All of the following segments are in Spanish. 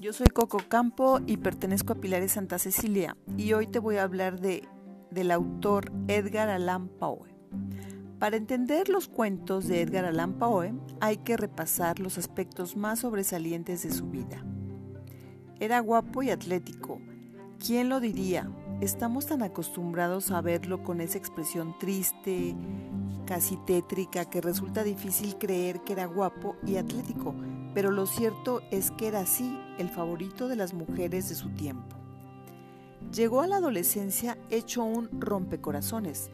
Yo soy Coco Campo y pertenezco a Pilares Santa Cecilia y hoy te voy a hablar de, del autor Edgar Allan Poe. Para entender los cuentos de Edgar Allan Poe hay que repasar los aspectos más sobresalientes de su vida. Era guapo y atlético. ¿Quién lo diría? Estamos tan acostumbrados a verlo con esa expresión triste, casi tétrica, que resulta difícil creer que era guapo y atlético, pero lo cierto es que era así, el favorito de las mujeres de su tiempo. Llegó a la adolescencia hecho un rompecorazones,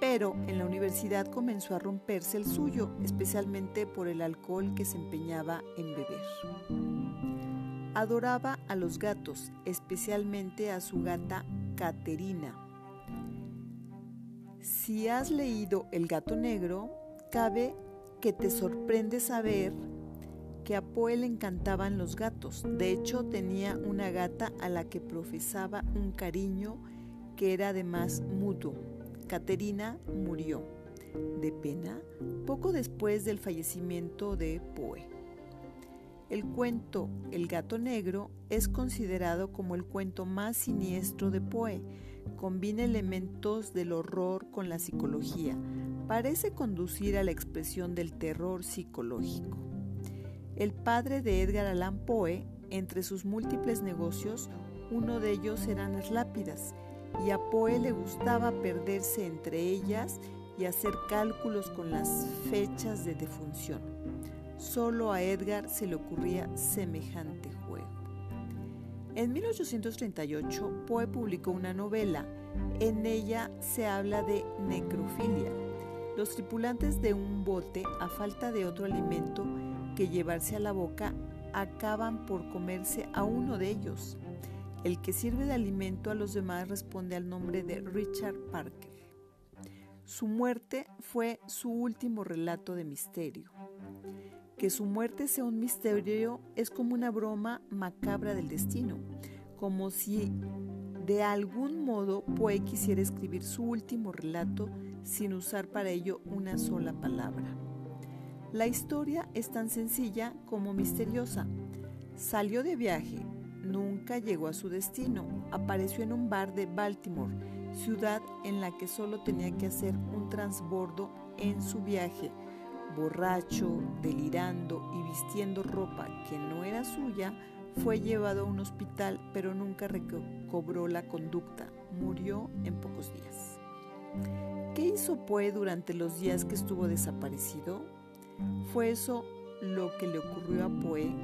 pero en la universidad comenzó a romperse el suyo, especialmente por el alcohol que se empeñaba en beber. Adoraba a los gatos, especialmente a su gata Caterina. Si has leído El gato negro, cabe que te sorprende saber que a Poe le encantaban los gatos. De hecho, tenía una gata a la que profesaba un cariño que era además mutuo. Caterina murió de pena poco después del fallecimiento de Poe. El cuento El gato negro es considerado como el cuento más siniestro de Poe. Combina elementos del horror con la psicología. Parece conducir a la expresión del terror psicológico. El padre de Edgar Allan Poe, entre sus múltiples negocios, uno de ellos eran las lápidas, y a Poe le gustaba perderse entre ellas y hacer cálculos con las fechas de defunción. Solo a Edgar se le ocurría semejante juego. En 1838, Poe publicó una novela. En ella se habla de necrofilia. Los tripulantes de un bote, a falta de otro alimento que llevarse a la boca, acaban por comerse a uno de ellos. El que sirve de alimento a los demás responde al nombre de Richard Parker. Su muerte fue su último relato de misterio. Que su muerte sea un misterio es como una broma macabra del destino, como si de algún modo Poe quisiera escribir su último relato sin usar para ello una sola palabra. La historia es tan sencilla como misteriosa. Salió de viaje, nunca llegó a su destino, apareció en un bar de Baltimore, ciudad en la que solo tenía que hacer un transbordo en su viaje borracho, delirando y vistiendo ropa que no era suya, fue llevado a un hospital pero nunca recobró la conducta. Murió en pocos días. ¿Qué hizo Poe durante los días que estuvo desaparecido? ¿Fue eso lo que le ocurrió a Poe?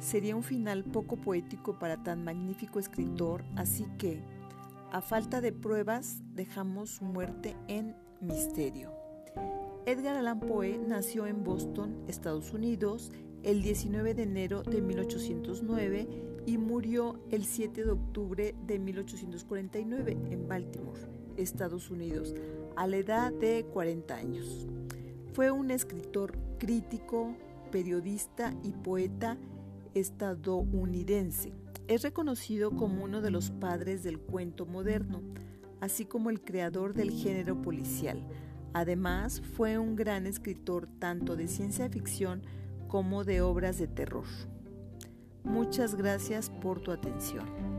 Sería un final poco poético para tan magnífico escritor, así que, a falta de pruebas, dejamos su muerte en misterio. Edgar Allan Poe nació en Boston, Estados Unidos, el 19 de enero de 1809 y murió el 7 de octubre de 1849 en Baltimore, Estados Unidos, a la edad de 40 años. Fue un escritor crítico, periodista y poeta estadounidense. Es reconocido como uno de los padres del cuento moderno, así como el creador del género policial Además, fue un gran escritor tanto de ciencia ficción como de obras de terror. Muchas gracias por tu atención.